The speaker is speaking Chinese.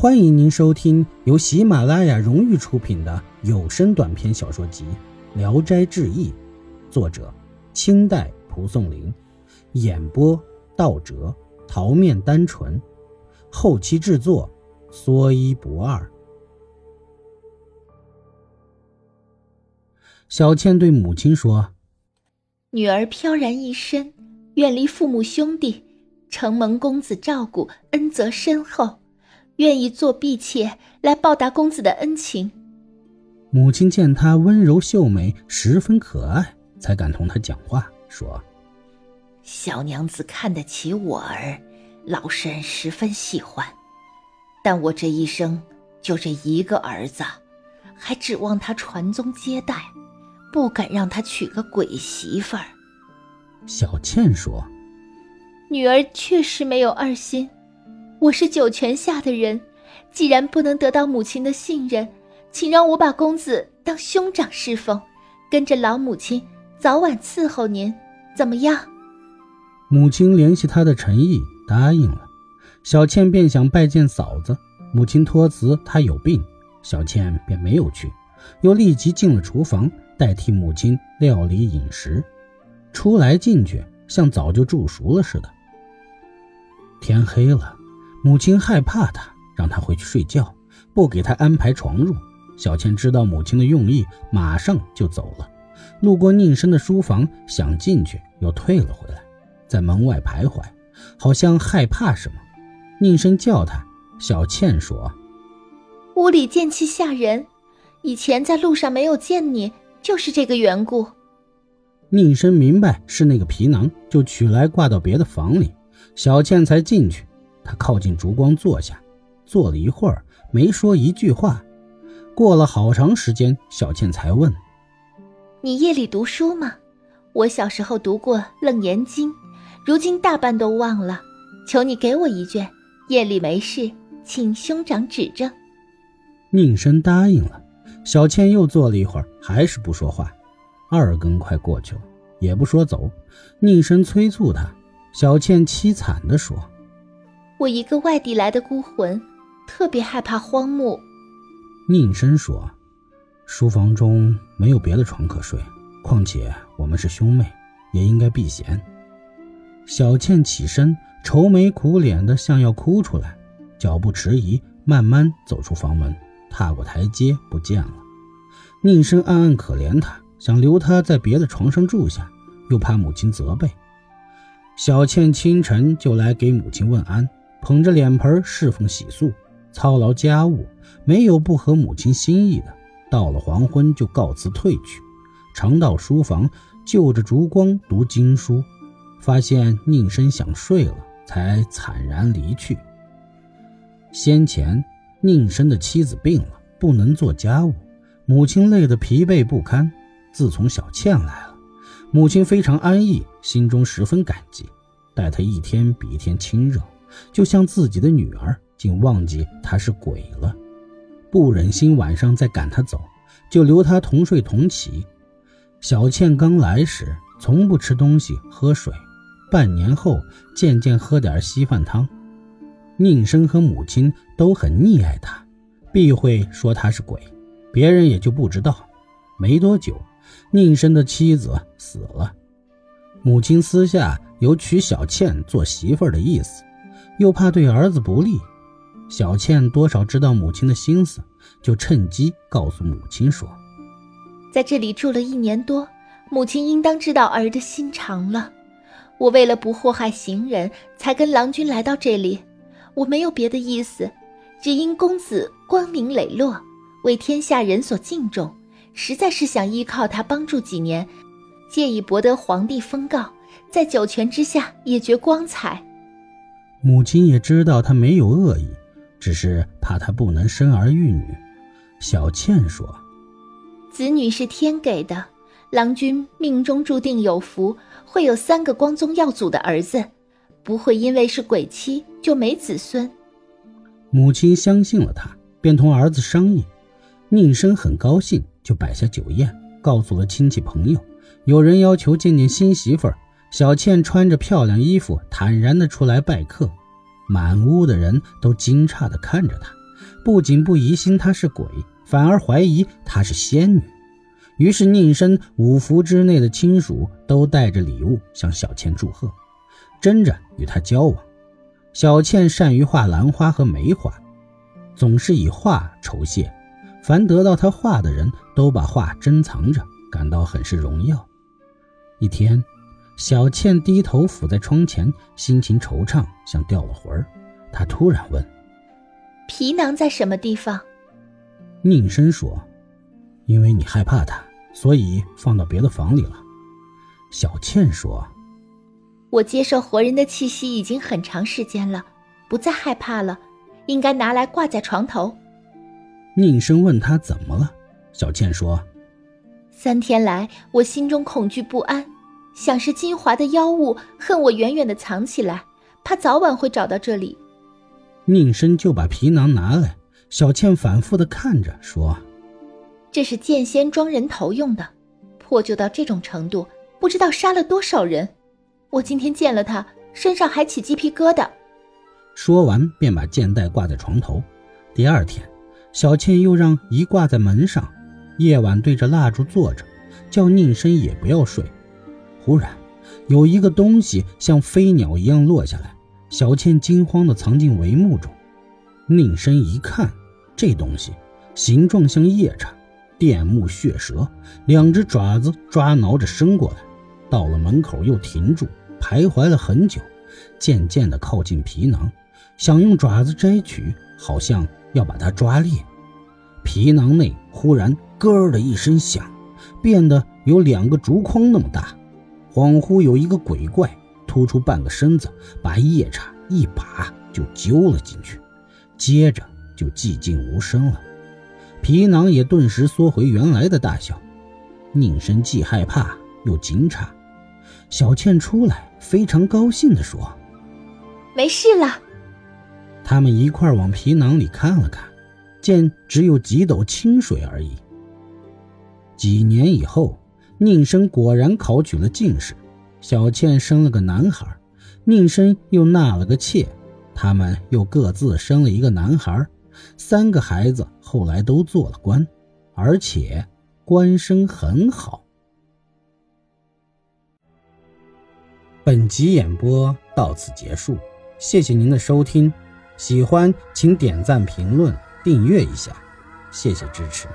欢迎您收听由喜马拉雅荣誉出品的有声短篇小说集《聊斋志异》，作者清代蒲松龄，演播道哲、桃面单纯，后期制作说一不二。小倩对母亲说：“女儿飘然一身，远离父母兄弟，承蒙公子照顾，恩泽深厚。”愿意做婢妾来报答公子的恩情。母亲见她温柔秀美，十分可爱，才敢同她讲话，说：“小娘子看得起我儿，老身十分喜欢。但我这一生就这一个儿子，还指望他传宗接代，不敢让他娶个鬼媳妇儿。”小倩说：“女儿确实没有二心。”我是九泉下的人，既然不能得到母亲的信任，请让我把公子当兄长侍奉，跟着老母亲早晚伺候您，怎么样？母亲联系他的诚意，答应了。小倩便想拜见嫂子，母亲托辞她有病，小倩便没有去，又立即进了厨房，代替母亲料理饮食。出来进去，像早就煮熟了似的。天黑了。母亲害怕他，让他回去睡觉，不给他安排床褥。小倩知道母亲的用意，马上就走了。路过宁生的书房，想进去，又退了回来，在门外徘徊，好像害怕什么。宁生叫他，小倩说：“屋里剑气吓人，以前在路上没有见你，就是这个缘故。”宁生明白是那个皮囊，就取来挂到别的房里，小倩才进去。他靠近烛光坐下，坐了一会儿，没说一句话。过了好长时间，小倩才问：“你夜里读书吗？我小时候读过《楞严经》，如今大半都忘了。求你给我一卷，夜里没事，请兄长指正。”宁生答应了。小倩又坐了一会儿，还是不说话。二更快过去了，也不说走。宁生催促她，小倩凄惨地说。我一个外地来的孤魂，特别害怕荒木。宁生说：“书房中没有别的床可睡，况且我们是兄妹，也应该避嫌。”小倩起身，愁眉苦脸的，像要哭出来，脚步迟疑，慢慢走出房门，踏过台阶，不见了。宁生暗暗可怜她，想留她在别的床上住下，又怕母亲责备。小倩清晨就来给母亲问安。捧着脸盆侍奉洗漱，操劳家务，没有不合母亲心意的。到了黄昏就告辞退去，常到书房就着烛光读经书，发现宁生想睡了，才惨然离去。先前宁生的妻子病了，不能做家务，母亲累得疲惫不堪。自从小倩来了，母亲非常安逸，心中十分感激，待她一天比一天亲热。就像自己的女儿，竟忘记他是鬼了，不忍心晚上再赶他走，就留他同睡同起。小倩刚来时从不吃东西喝水，半年后渐渐喝点稀饭汤。宁生和母亲都很溺爱他，避讳说他是鬼，别人也就不知道。没多久，宁生的妻子死了，母亲私下有娶小倩做媳妇的意思。又怕对儿子不利，小倩多少知道母亲的心思，就趁机告诉母亲说：“在这里住了一年多，母亲应当知道儿的心肠了。我为了不祸害行人，才跟郎君来到这里。我没有别的意思，只因公子光明磊落，为天下人所敬重，实在是想依靠他帮助几年，借以博得皇帝封诰，在九泉之下也觉光彩。”母亲也知道他没有恶意，只是怕他不能生儿育女。小倩说：“子女是天给的，郎君命中注定有福，会有三个光宗耀祖的儿子，不会因为是鬼妻就没子孙。”母亲相信了他，便同儿子商议。宁生很高兴，就摆下酒宴，告诉了亲戚朋友。有人要求见见新媳妇儿。小倩穿着漂亮衣服，坦然地出来拜客，满屋的人都惊诧地看着她，不仅不疑心她是鬼，反而怀疑她是仙女。于是宁生五福之内的亲属都带着礼物向小倩祝贺，争着与她交往。小倩善于画兰花和梅花，总是以画酬谢。凡得到她画的人都把画珍藏着，感到很是荣耀。一天，小倩低头伏在窗前，心情惆怅，像掉了魂儿。她突然问：“皮囊在什么地方？”宁生说：“因为你害怕它，所以放到别的房里了。”小倩说：“我接受活人的气息已经很长时间了，不再害怕了，应该拿来挂在床头。”宁生问他怎么了，小倩说。三天来，我心中恐惧不安，想是金华的妖物恨我远远的藏起来，怕早晚会找到这里。宁生就把皮囊拿来，小倩反复的看着，说：“这是剑仙装人头用的，破旧到这种程度，不知道杀了多少人。我今天见了他，身上还起鸡皮疙瘩。”说完，便把剑带挂在床头。第二天，小倩又让一挂在门上。夜晚对着蜡烛坐着，叫宁生也不要睡。忽然，有一个东西像飞鸟一样落下来，小倩惊慌地藏进帷幕中。拧身一看，这东西形状像夜叉，电目血蛇，两只爪子抓挠着伸过来，到了门口又停住，徘徊了很久，渐渐地靠近皮囊，想用爪子摘取，好像要把它抓裂。皮囊内忽然。咯的一声响，变得有两个竹筐那么大，恍惚有一个鬼怪突出半个身子，把夜叉一把就揪了进去，接着就寂静无声了，皮囊也顿时缩回原来的大小。宁生既害怕又惊诧，小倩出来非常高兴地说：“没事了。”他们一块往皮囊里看了看，见只有几斗清水而已。几年以后，宁生果然考取了进士，小倩生了个男孩，宁生又纳了个妾，他们又各自生了一个男孩，三个孩子后来都做了官，而且官声很好。本集演播到此结束，谢谢您的收听，喜欢请点赞、评论、订阅一下，谢谢支持。